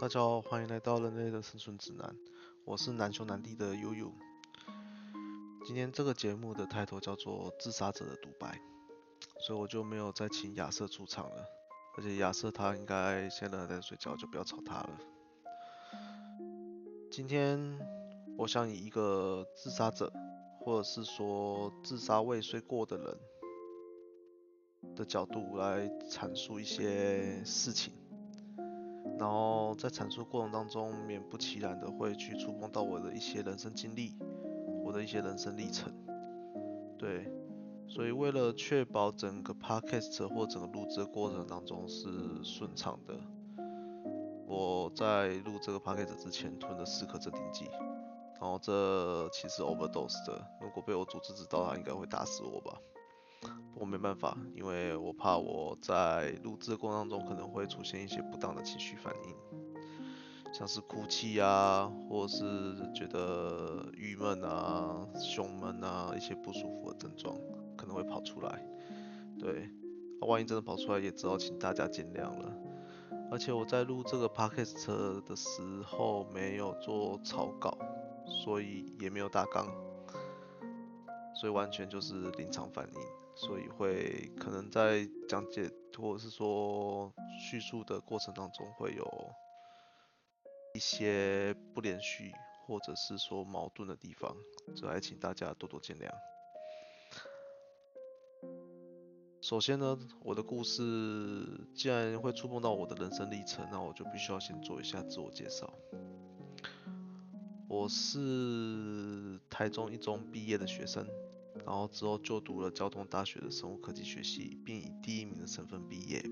大家好，欢迎来到人类的生存指南。我是难兄难弟的悠悠。今天这个节目的抬头叫做《自杀者的独白》，所以我就没有再请亚瑟出场了。而且亚瑟他应该现在还在睡觉，就不要吵他了。今天我想以一个自杀者，或者是说自杀未遂过的人的角度来阐述一些事情。然后在阐述过程当中，勉不其然的会去触碰到我的一些人生经历，我的一些人生历程。对，所以为了确保整个 podcast 或整个录制的过程当中是顺畅的，我在录这个 podcast 之前吞了四颗镇定剂。然后这其实 overdose 的，如果被我组织知道，他应该会打死我吧。我没办法，因为我怕我在录制过程当中可能会出现一些不当的情绪反应，像是哭泣啊，或是觉得郁闷啊、胸闷啊一些不舒服的症状可能会跑出来。对，万一真的跑出来，也只好请大家见谅了。而且我在录这个 podcast 的时候没有做草稿，所以也没有大纲，所以完全就是临场反应。所以会可能在讲解或者是说叙述的过程当中会有一些不连续或者是说矛盾的地方，这还请大家多多见谅。首先呢，我的故事既然会触碰到我的人生历程，那我就必须要先做一下自我介绍。我是台中一中毕业的学生。然后之后就读了交通大学的生物科技学系，并以第一名的身份毕业。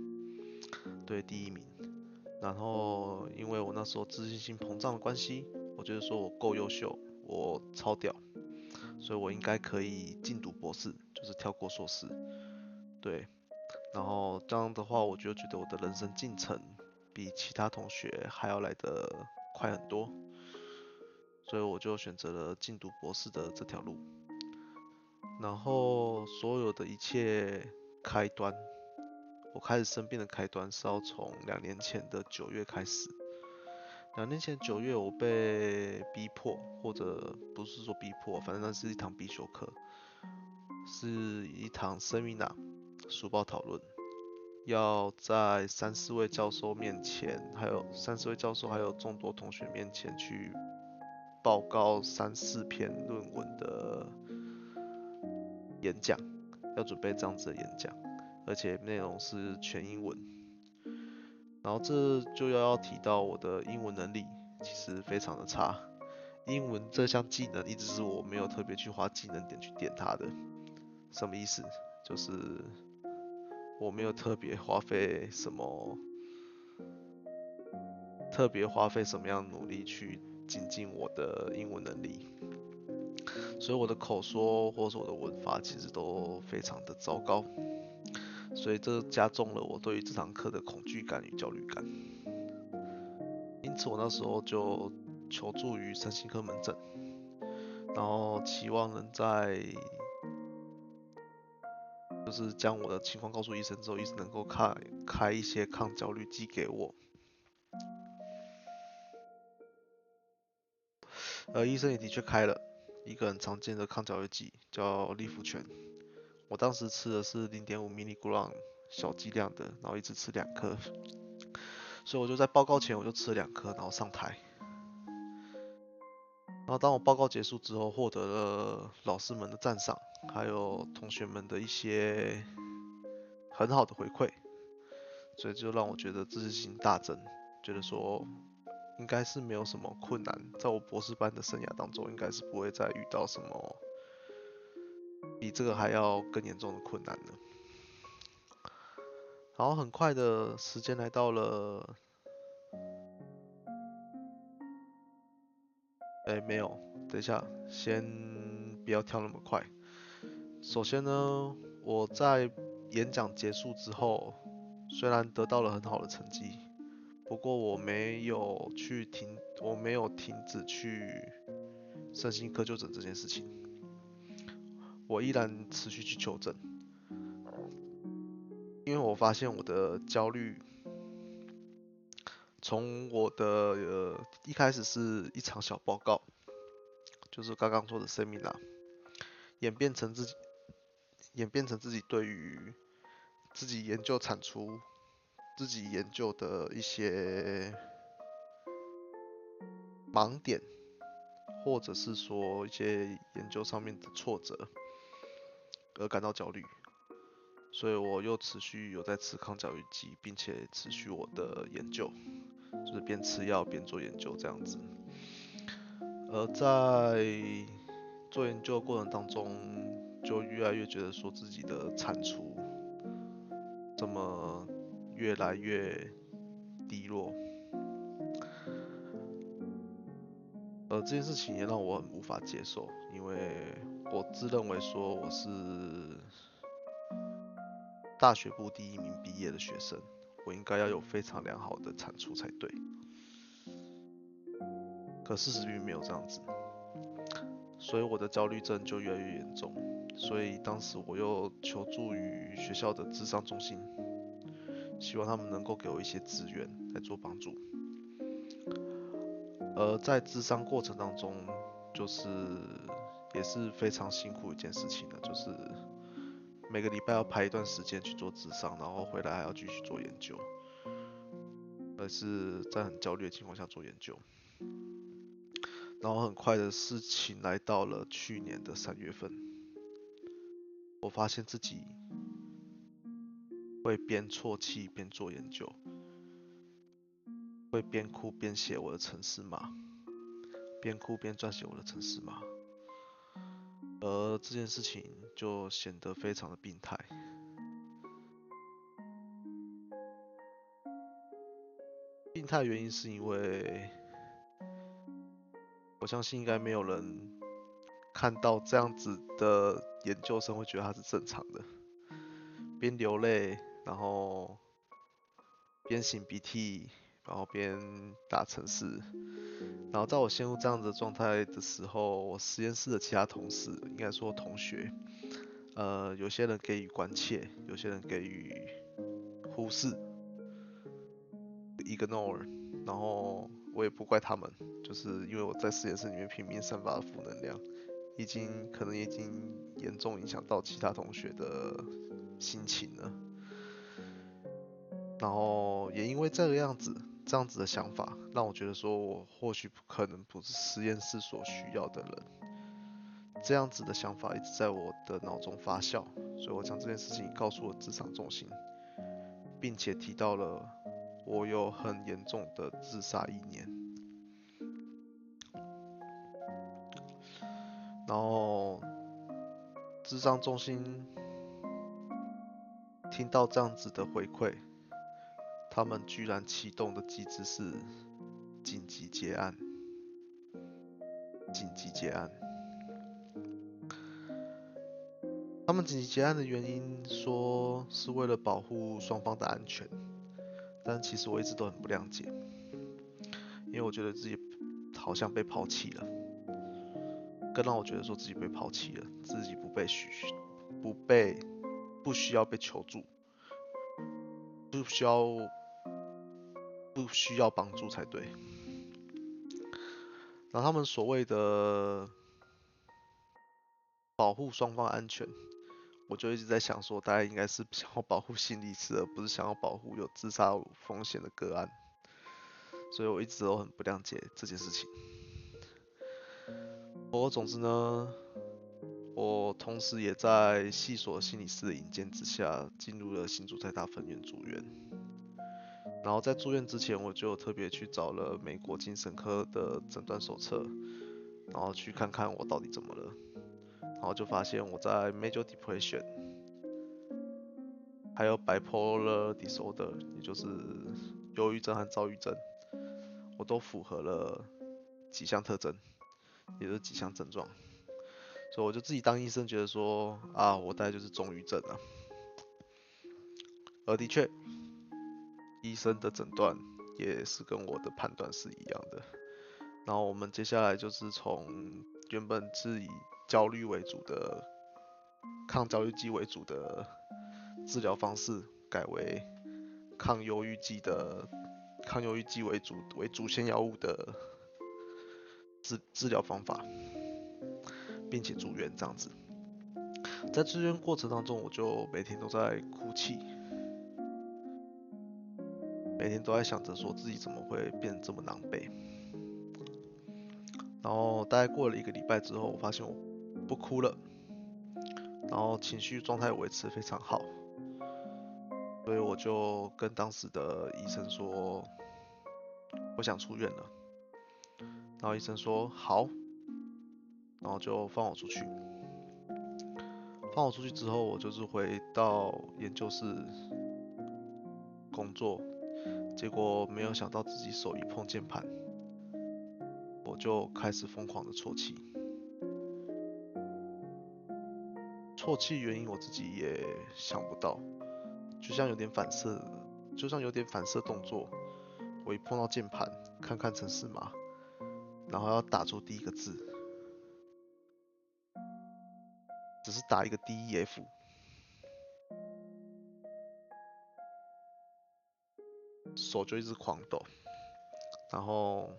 对，第一名。然后因为我那时候自信心膨胀的关系，我觉得说我够优秀，我超屌，所以我应该可以进读博士，就是跳过硕士。对。然后这样的话，我就觉得我的人生进程比其他同学还要来得快很多，所以我就选择了进读博士的这条路。然后所有的一切开端，我开始生病的开端是要从两年前的九月开始。两年前九月，我被逼迫，或者不是说逼迫，反正那是一堂必修课，是一堂 seminar 书报讨论，要在三四位教授面前，还有三四位教授还有众多同学面前去报告三四篇论文的。演讲要准备这样子的演讲，而且内容是全英文。然后这就要要提到我的英文能力其实非常的差，英文这项技能一直是我没有特别去花技能点去点它的。什么意思？就是我没有特别花费什么，特别花费什么样努力去精进我的英文能力。所以我的口说或者是我的文法其实都非常的糟糕，所以这加重了我对于这堂课的恐惧感与焦虑感。因此我那时候就求助于身心科门诊，然后期望能在就是将我的情况告诉医生之后，医生能够开开一些抗焦虑剂给我。呃，医生也的确开了。一个很常见的抗焦虑剂叫利福泉，我当时吃的是零点五 milligram 小剂量的，然后一直吃两颗，所以我就在报告前我就吃了两颗，然后上台。然后当我报告结束之后，获得了老师们的赞赏，还有同学们的一些很好的回馈，所以就让我觉得自信心大增，觉得说。应该是没有什么困难，在我博士班的生涯当中，应该是不会再遇到什么比这个还要更严重的困难了。然后很快的时间来到了，哎，没有，等一下，先不要跳那么快。首先呢，我在演讲结束之后，虽然得到了很好的成绩。不过我没有去停，我没有停止去身心科就诊这件事情，我依然持续去求诊，因为我发现我的焦虑从我的呃一开始是一场小报告，就是刚刚说的 seminar，演变成自己演变成自己对于自己研究产出、自己研究的一些盲点，或者是说一些研究上面的挫折而感到焦虑。所以我又持续有在吃抗焦虑剂，并且持续我的研究，就是边吃药边做研究这样子。而在做研究的过程当中，就越来越觉得说自己的产出怎么越来越低落，呃这件事情也让我很无法接受，因为我自认为说我是。大学部第一名毕业的学生，我应该要有非常良好的产出才对。可事实并没有这样子，所以我的焦虑症就越来越严重。所以当时我又求助于学校的智商中心，希望他们能够给我一些资源来做帮助。而在智商过程当中，就是也是非常辛苦一件事情的，就是。每个礼拜要排一段时间去做智商，然后回来还要继续做研究，而是在很焦虑的情况下做研究。然后很快的事情来到了去年的三月份，我发现自己会边啜泣边做研究，会边哭边写我的城市码，边哭边撰写我的城市码。而这件事情就显得非常的病态。病态原因是因为，我相信应该没有人看到这样子的研究生会觉得他是正常的，边流泪，然后边擤鼻涕，然后边打城市。然后在我陷入这样的状态的时候，我实验室的其他同事，应该说同学，呃，有些人给予关切，有些人给予忽视，ignore，然后我也不怪他们，就是因为我在实验室里面拼命散发负能量，已经可能已经严重影响到其他同学的心情了，然后也因为这个样子。这样子的想法让我觉得说，我或许可能不是实验室所需要的人。这样子的想法一直在我的脑中发酵，所以我将这件事情告诉了智商中心，并且提到了我有很严重的自杀意念。然后智商中心听到这样子的回馈。他们居然启动的机制是紧急结案，紧急结案。他们紧急结案的原因说是为了保护双方的安全，但其实我一直都很不谅解，因为我觉得自己好像被抛弃了，更让我觉得说自己被抛弃了，自己不被需不被不需要被求助，不需要。不需要帮助才对。然后他们所谓的保护双方安全，我就一直在想说，大家应该是想要保护心理师，而不是想要保护有自杀风险的个案。所以我一直都很不谅解这件事情。不过总之呢，我同时也在系所心理师的引荐之下，进入了新竹在大分院住院。然后在住院之前，我就特别去找了美国精神科的诊断手册，然后去看看我到底怎么了。然后就发现我在 major depression，还有 bipolar disorder，也就是忧郁症和躁郁症，我都符合了几项特征，也是几项症状。所以我就自己当医生，觉得说啊，我大概就是中郁症啊。而的确。医生的诊断也是跟我的判断是一样的，然后我们接下来就是从原本是以焦虑为主的抗焦虑剂为主的治疗方式，改为抗忧郁剂的抗忧郁剂为主为主线药物的治治疗方法，并且住院这样子。在住院过程当中，我就每天都在哭泣，每天都在想着说自己怎么会变这么狼狈。然后大概过了一个礼拜之后，我发现我不哭了，然后情绪状态维持非常好，所以我就跟当时的医生说，我想出院了。然后医生说好，然后就放我出去。放我出去之后，我就是回到研究室工作，结果没有想到自己手一碰键盘。我就开始疯狂的啜泣，啜泣原因我自己也想不到，就像有点反射，就像有点反射动作，我一碰到键盘，看看程式码，然后要打出第一个字，只是打一个 D E F，手就一直狂抖，然后。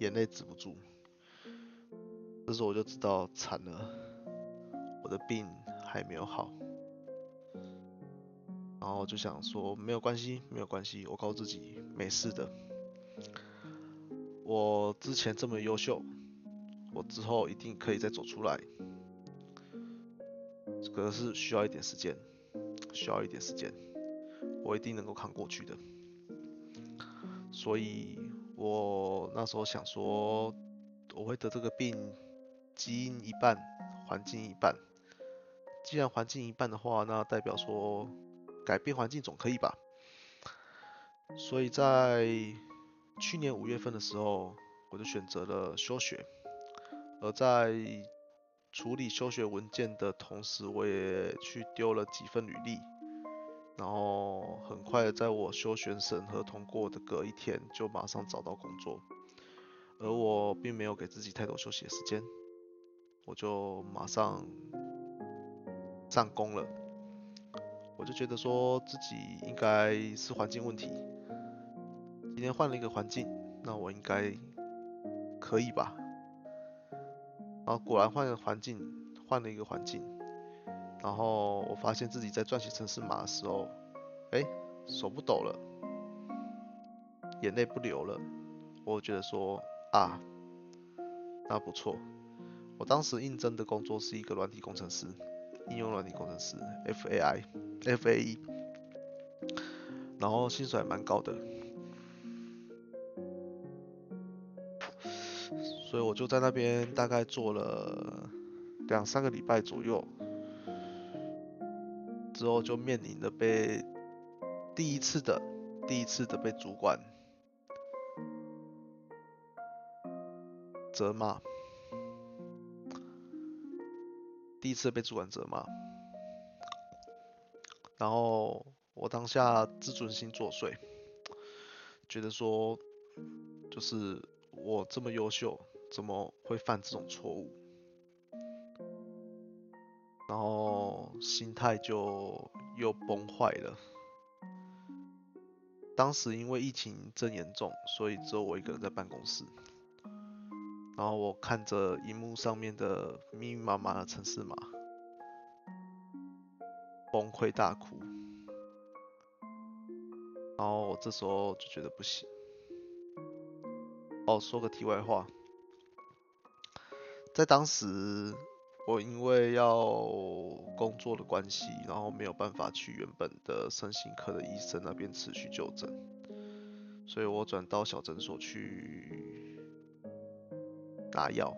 眼泪止不住，这时候我就知道惨了，我的病还没有好。然后就想说没有关系，没有关系，我告诉自己没事的。我之前这么优秀，我之后一定可以再走出来。可能是需要一点时间，需要一点时间，我一定能够扛过去的。所以。我那时候想说，我会得这个病，基因一半，环境一半。既然环境一半的话，那代表说改变环境总可以吧？所以在去年五月份的时候，我就选择了休学。而在处理休学文件的同时，我也去丢了几份履历。然后很快在我休学审核通过的隔一天，就马上找到工作，而我并没有给自己太多休息的时间，我就马上上工了。我就觉得说自己应该是环境问题，今天换了一个环境，那我应该可以吧？然后果然换个环境，换了一个环境。然后我发现自己在撰写城市码的时候，哎，手不抖了，眼泪不流了。我觉得说啊，那不错。我当时应征的工作是一个软体工程师，应用软体工程师，FAI，FAE，然后薪水还蛮高的，所以我就在那边大概做了两三个礼拜左右。之后就面临着被第一次的第一次的被主管责骂，第一次被主管责骂，然后我当下自尊心作祟，觉得说就是我这么优秀，怎么会犯这种错误？然后心态就又崩坏了。当时因为疫情正严重，所以只有我一个人在办公室。然后我看着荧幕上面的密密麻麻的城市码，崩溃大哭。然后我这时候就觉得不行。哦，说个题外话，在当时。我因为要工作的关系，然后没有办法去原本的身心科的医生那边持续就诊，所以我转到小诊所去拿药。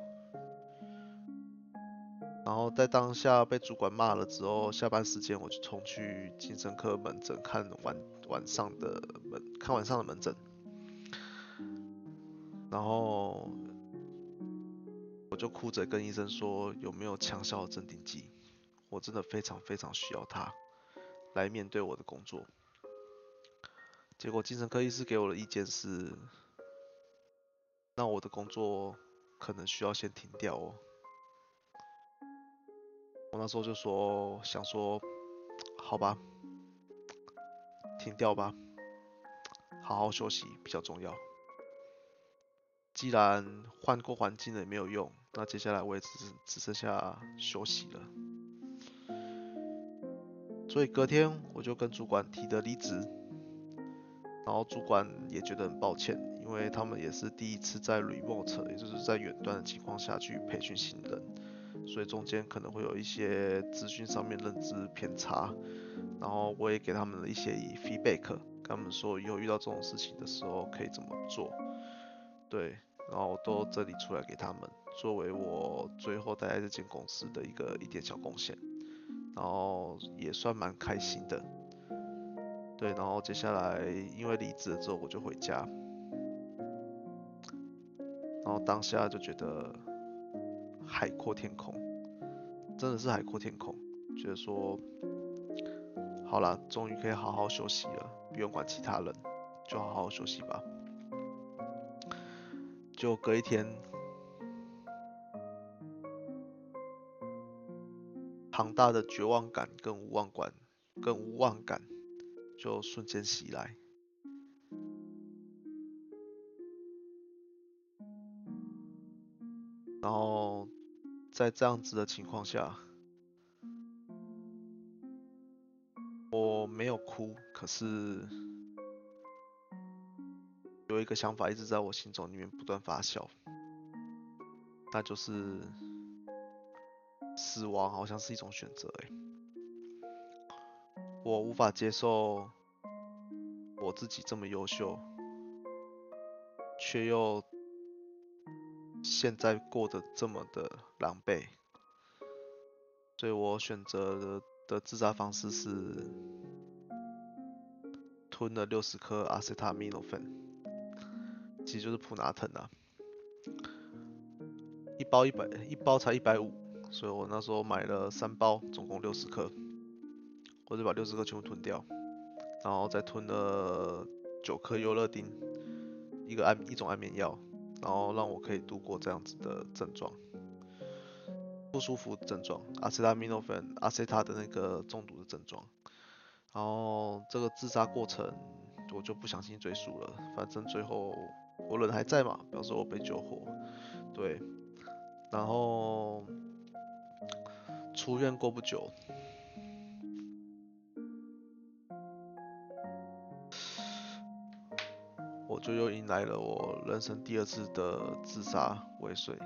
然后在当下被主管骂了之后，下班时间我就冲去精神科门诊看晚晚上的门看晚上的门诊，然后。就哭着跟医生说有没有强效的镇定剂，我真的非常非常需要它来面对我的工作。结果精神科医师给我的意见是，那我的工作可能需要先停掉哦。我那时候就说想说，好吧，停掉吧。好好休息比较重要。既然换过环境了也没有用，那接下来我也只只剩下休息了。所以隔天我就跟主管提的离职，然后主管也觉得很抱歉，因为他们也是第一次在 remote，也就是在远端的情况下去培训新人，所以中间可能会有一些资讯上面认知偏差，然后我也给他们了一些 feedback，跟他们说以后遇到这种事情的时候可以怎么做。对，然后都整理出来给他们，作为我最后待在这间公司的一个一点小贡献，然后也算蛮开心的。对，然后接下来因为离职了之后我就回家，然后当下就觉得海阔天空，真的是海阔天空，觉得说好了，终于可以好好休息了，不用管其他人，就好好休息吧。就隔一天，庞大的绝望感跟无望感，跟无望感就瞬间袭来。然后在这样子的情况下，我没有哭，可是。有一个想法一直在我心中里面不断发酵，那就是死亡好像是一种选择哎，我无法接受我自己这么优秀，却又现在过得这么的狼狈，所以我选择的的自杀方式是吞了六十颗阿司塔米诺芬。其实就是普拿疼啊，一包一百，一包才一百五，所以我那时候买了三包，总共六十克，我就把六十克全部吞掉，然后再吞了九颗优乐丁，一个安一种安眠药，然后让我可以度过这样子的症状，不舒服症状，阿司他米诺芬，阿塞他的那个中毒的症状，然后这个自杀过程我就不详细赘述了，反正最后。我人还在嘛？表示我被救活，对。然后出院过不久，我就又迎来了我人生第二次的自杀未遂。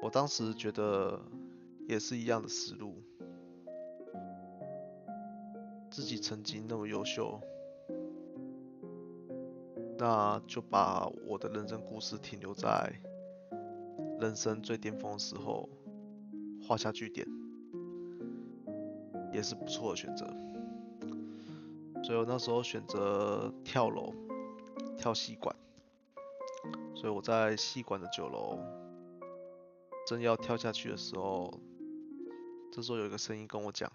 我当时觉得也是一样的思路，自己曾经那么优秀。那就把我的人生故事停留在人生最巅峰的时候画下句点，也是不错的选择。所以我那时候选择跳楼，跳戏馆。所以我在戏馆的九楼，正要跳下去的时候，这时候有一个声音跟我讲：“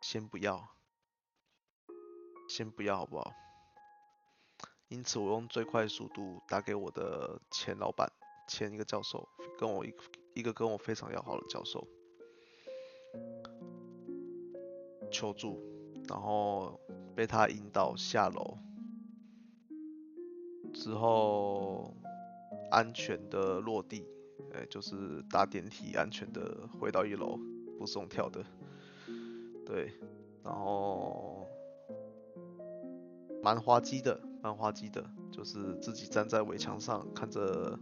先不要，先不要，好不好？”因此，我用最快速度打给我的前老板，前一个教授，跟我一一个跟我非常要好的教授求助，然后被他引导下楼，之后安全的落地，哎，就是搭电梯安全的回到一楼，不是用跳的，对，然后蛮滑稽的。蛮滑稽的，就是自己站在围墙上看着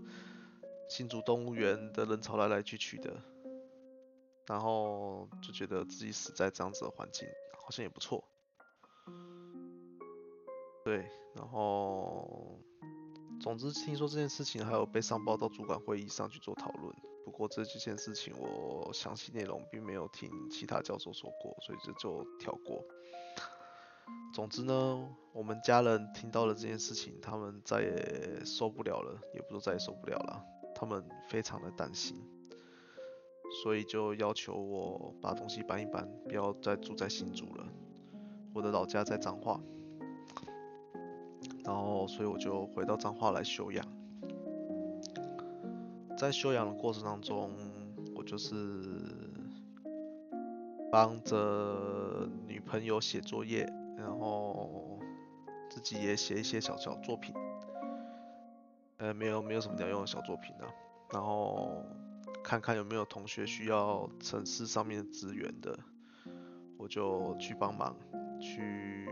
新竹动物园的人潮来来去去的，然后就觉得自己死在这样子的环境，好像也不错。对，然后总之听说这件事情还有被上报到主管会议上去做讨论，不过这几件事情我详细内容并没有听其他教授说过，所以这就跳过。总之呢，我们家人听到了这件事情，他们再也受不了了，也不是再也受不了了，他们非常的担心，所以就要求我把东西搬一搬，不要再住在新竹了，我的老家在彰化，然后所以我就回到彰化来休养，在休养的过程当中，我就是帮着女朋友写作业，也写一些小小作品，呃，没有没有什么鸟用的小作品啊，然后看看有没有同学需要城市上面的资源的，我就去帮忙，去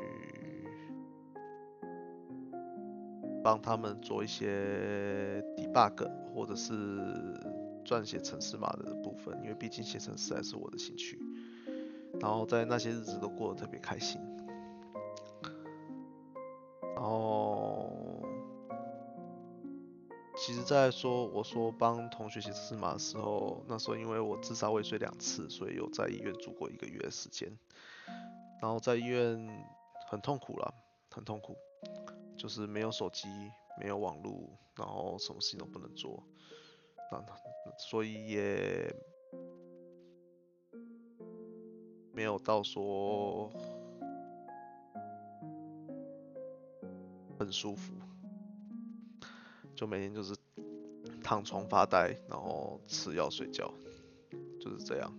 帮他们做一些 debug 或者是撰写城市码的部分，因为毕竟写城市还是我的兴趣。然后在那些日子都过得特别开心。然后，其实，在说我说帮同学写字码的时候，那时候因为我自杀未遂两次，所以有在医院住过一个月的时间。然后在医院很痛苦了，很痛苦，就是没有手机，没有网络，然后什么事情都不能做，那所以也。没有到说很舒服，就每天就是躺床发呆，然后吃药睡觉，就是这样。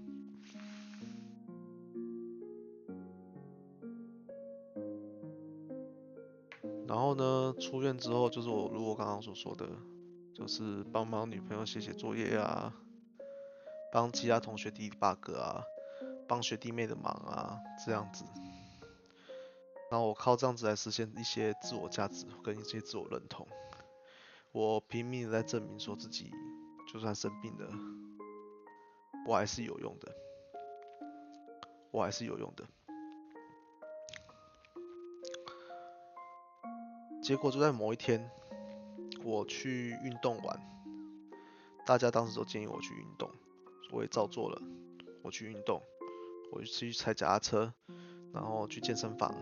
然后呢，出院之后就是我如我刚刚所说的，就是帮忙女朋友写写作业啊，帮其他同学 debug 啊。帮学弟妹的忙啊，这样子，然后我靠这样子来实现一些自我价值跟一些自我认同。我拼命的在证明说自己，就算生病了，我还是有用的，我还是有用的。结果就在某一天，我去运动完，大家当时都建议我去运动，我也照做了，我去运动。我去踩脚踏车，然后去健身房，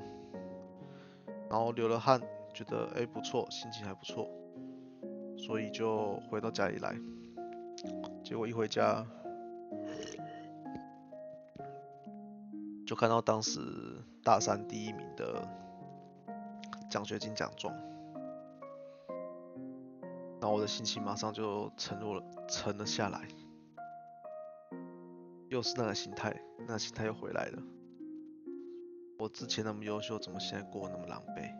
然后流了汗，觉得哎不错，心情还不错，所以就回到家里来。结果一回家，就看到当时大三第一名的奖学金奖状，然后我的心情马上就沉落了，沉了下来。又是那个心态，那个心态又回来了。我之前那么优秀，怎么现在过那么狼狈？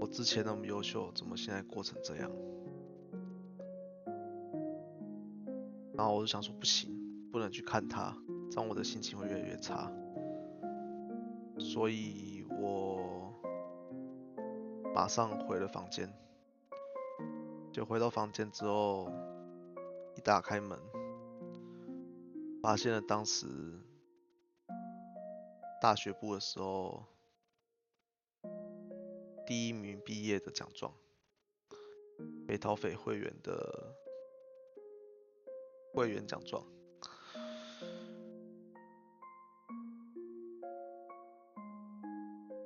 我之前那么优秀，怎么现在过成这样？然后我就想说，不行，不能去看他，这样我的心情会越来越差。所以我马上回了房间。就回到房间之后。一打开门，发现了当时大学部的时候第一名毕业的奖状，北桃匪会员的会员奖状。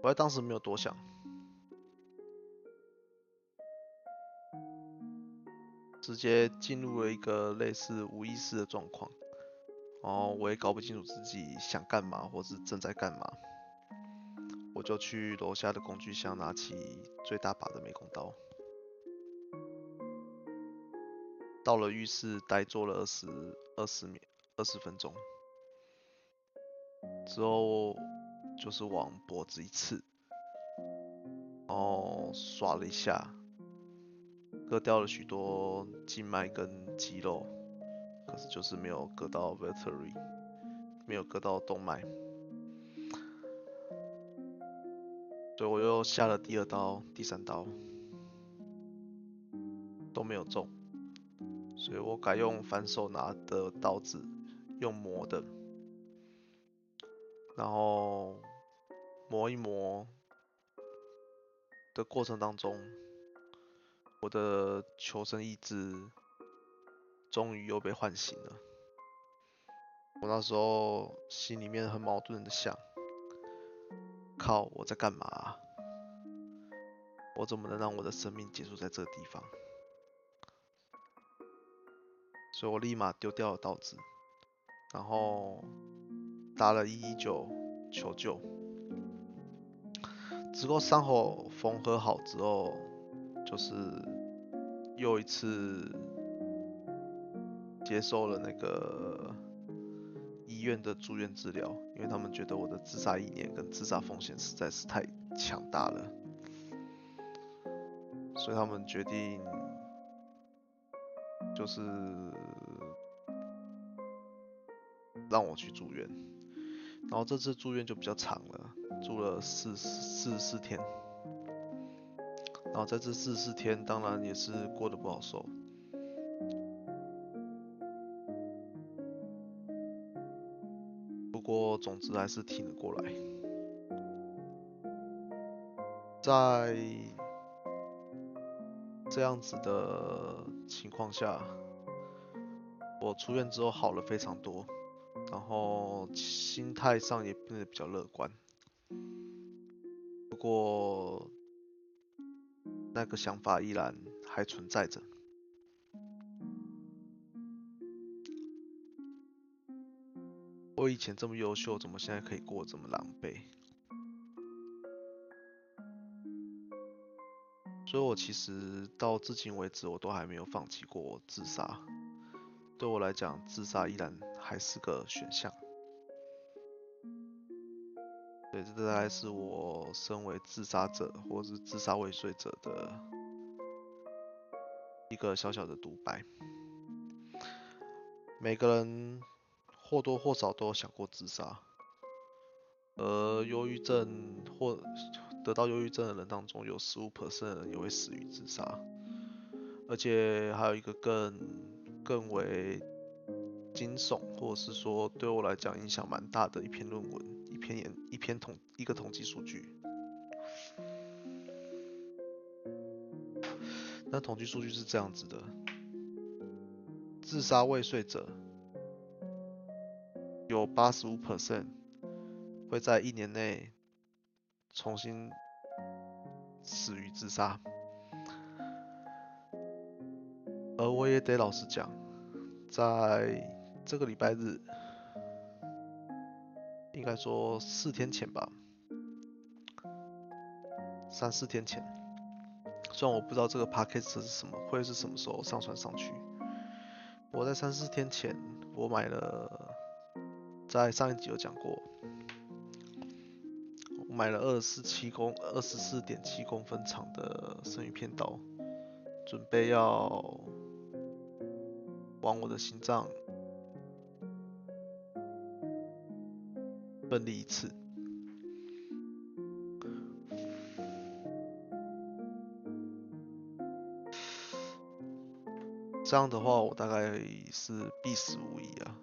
我在当时没有多想。直接进入了一个类似无意识的状况，然后我也搞不清楚自己想干嘛，或是正在干嘛。我就去楼下的工具箱拿起最大把的美工刀，到了浴室待坐了二十二十秒二十分钟，之后就是往脖子一刺，然后刷了一下。割掉了许多静脉跟肌肉，可是就是没有割到 vertebrae，没有割到动脉，所以我又下了第二刀、第三刀，都没有中，所以我改用反手拿的刀子，用磨的，然后磨一磨的过程当中。我的求生意志终于又被唤醒了。我那时候心里面很矛盾的想：靠，我在干嘛？我怎么能让我的生命结束在这个地方？所以我立马丢掉了刀子，然后打了一一九求救。之后伤口缝合好之后，就是。又一次接受了那个医院的住院治疗，因为他们觉得我的自杀意念跟自杀风险实在是太强大了，所以他们决定就是让我去住院。然后这次住院就比较长了，住了四四四天。然后在这四十四天，当然也是过得不好受。总之还是挺了过来。在这样子的情况下，我出院之后好了非常多。然后心态上也变得比较乐观，不过那个想法依然还存在着。我以前这么优秀，怎么现在可以过这么狼狈？所以我其实到至今为止，我都还没有放弃过自杀。对我来讲，自杀依然还是个选项。对，这大概是我身为自杀者或是自杀未遂者的一个小小的独白。每个人或多或少都有想过自杀，而忧郁症或得到忧郁症的人当中，有十五 percent 的人也会死于自杀，而且还有一个更。更为惊悚，或者是说对我来讲影响蛮大的一篇论文，一篇研一篇统一个统计数据。那统计数据是这样子的：自杀未遂者有八十五 percent 会在一年内重新死于自杀。而我也得老实讲，在这个礼拜日，应该说四天前吧，三四天前，虽然我不知道这个 p a c k a g e 是什么，会是什么时候上传上去。我在三四天前，我买了，在上一集有讲过，我买了二十七公二十四点七公分长的生鱼片刀，准备要。往我的心脏奋力一次，这样的话我大概是必死无疑啊。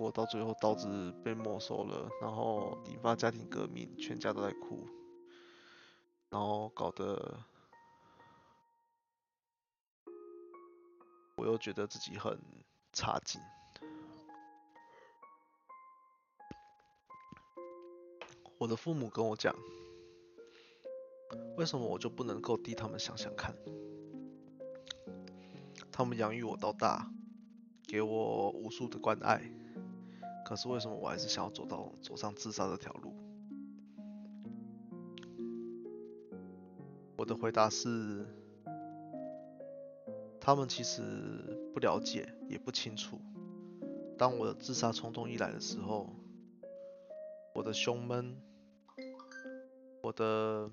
我到最后刀子被没收了，然后引发家庭革命，全家都在哭，然后搞得我又觉得自己很。差劲。我的父母跟我讲，为什么我就不能够替他们想想看？他们养育我到大，给我无数的关爱，可是为什么我还是想要走到走上自杀这条路？我的回答是。他们其实不了解，也不清楚。当我的自杀冲动一来的时候，我的胸闷，我的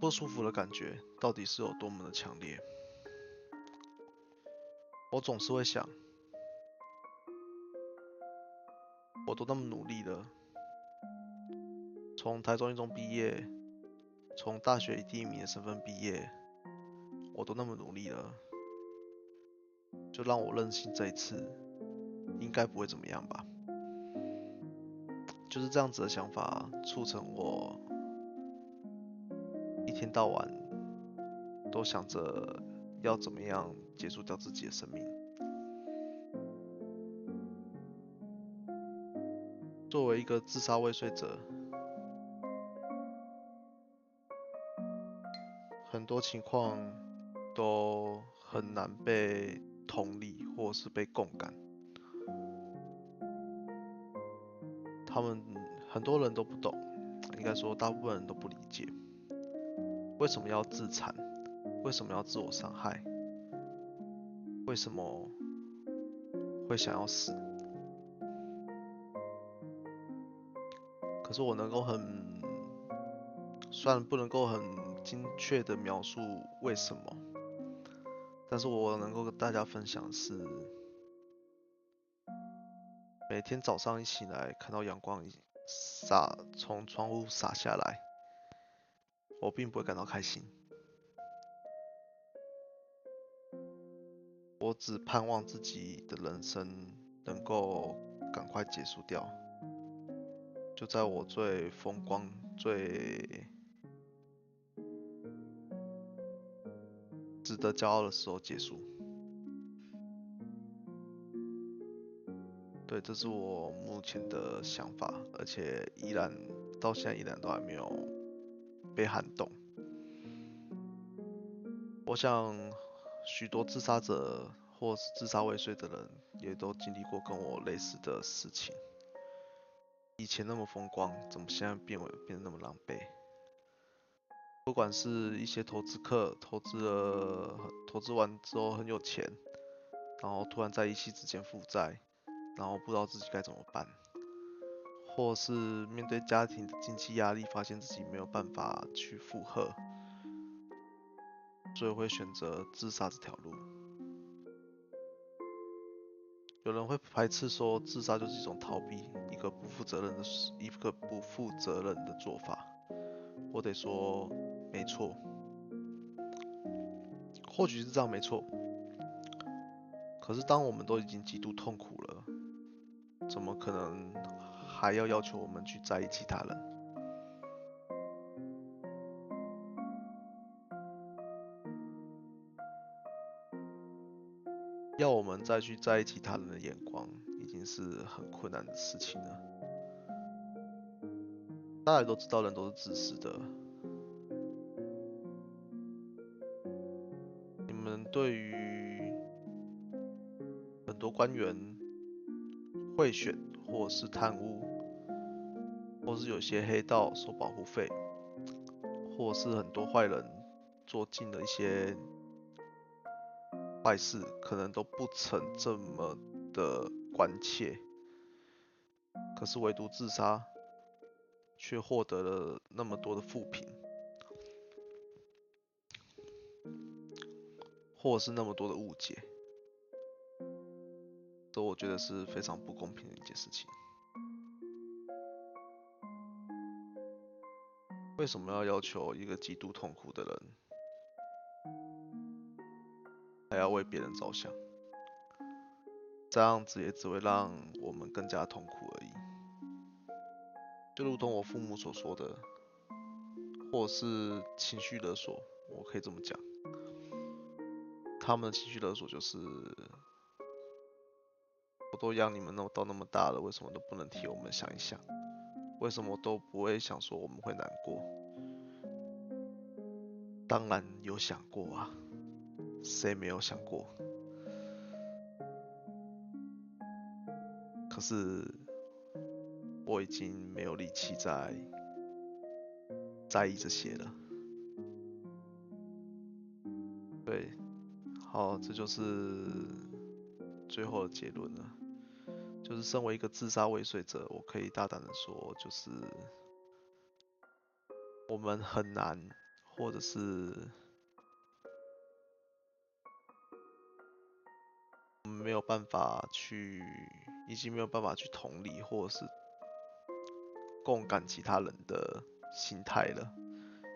不舒服的感觉到底是有多么的强烈？我总是会想。我都那么努力了，从台中一中毕业，从大学以第一名的身份毕业，我都那么努力了，就让我任性这一次，应该不会怎么样吧？就是这样子的想法促成我一天到晚都想着要怎么样结束掉自己的生命。作为一个自杀未遂者，很多情况都很难被同理或是被共感。他们很多人都不懂，应该说大部分人都不理解，为什么要自残？为什么要自我伤害？为什么会想要死？可是我能够很，虽然不能够很精确的描述为什么，但是我能够跟大家分享是，每天早上一起来看到阳光洒从窗户洒下来，我并不会感到开心，我只盼望自己的人生能够赶快结束掉。就在我最风光、最值得骄傲的时候结束。对，这是我目前的想法，而且依然到现在依然都还没有被撼动。我想许多自杀者或是自杀未遂的人，也都经历过跟我类似的事情。以前那么风光，怎么现在变为变得那么狼狈？不管是一些投资客投资了，投资完之后很有钱，然后突然在一夕之间负债，然后不知道自己该怎么办，或是面对家庭的经济压力，发现自己没有办法去负荷，所以会选择自杀这条路。有人会排斥说自杀就是一种逃避，一个不负责任的，一个不负责任的做法。我得说，没错，或许是这样没错。可是当我们都已经极度痛苦了，怎么可能还要要求我们去在意其他人？要我们再去在意其他人的眼光，已经是很困难的事情了。大家都知道，人都是自私的。你们对于很多官员贿选，或是贪污，或是有些黑道收保护费，或是很多坏人做尽了一些。坏事可能都不曾这么的关切，可是唯独自杀，却获得了那么多的负评，或是那么多的误解，这我觉得是非常不公平的一件事情。为什么要要求一个极度痛苦的人？还要为别人着想，这样子也只会让我们更加痛苦而已。就如同我父母所说的，或是情绪勒索，我可以这么讲，他们的情绪勒索就是，我都养你们那到那么大了，为什么都不能替我们想一想？为什么都不会想说我们会难过？当然有想过啊。谁没有想过？可是我已经没有力气在在意这些了。对，好，这就是最后的结论了。就是身为一个自杀未遂者，我可以大胆的说，就是我们很难，或者是。没有办法去，已经没有办法去同理或者是共感其他人的心态了。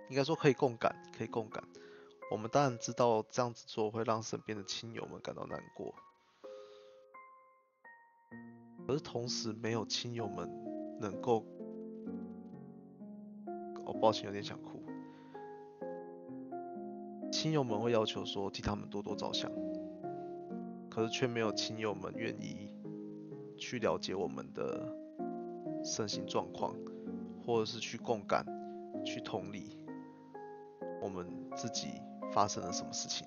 应该说可以共感，可以共感。我们当然知道这样子做会让身边的亲友们感到难过，可是同时没有亲友们能够，哦，抱歉，有点想哭。亲友们会要求说替他们多多着想。可是却没有亲友们愿意去了解我们的身心状况，或者是去共感、去同理我们自己发生了什么事情。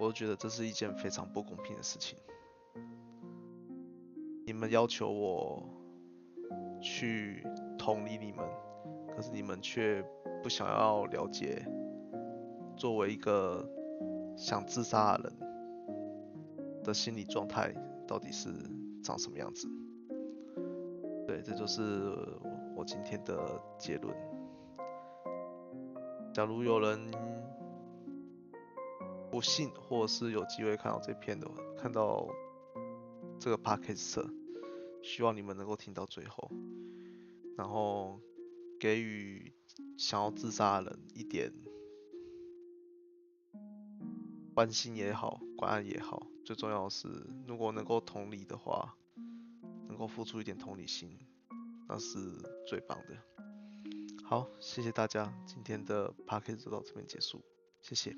我觉得这是一件非常不公平的事情。你们要求我去同理你们，可是你们却不想要了解，作为一个想自杀的人的心理状态到底是长什么样子。对，这就是我今天的结论。假如有人不信或者是有机会看到这篇的，看到这个 podcast，希望你们能够听到最后，然后给予想要自杀的人一点关心也好，关爱也好，最重要的是，如果能够同理的话，能够付出一点同理心，那是最棒的。好，谢谢大家，今天的 p a c k a g e 就到这边结束，谢谢。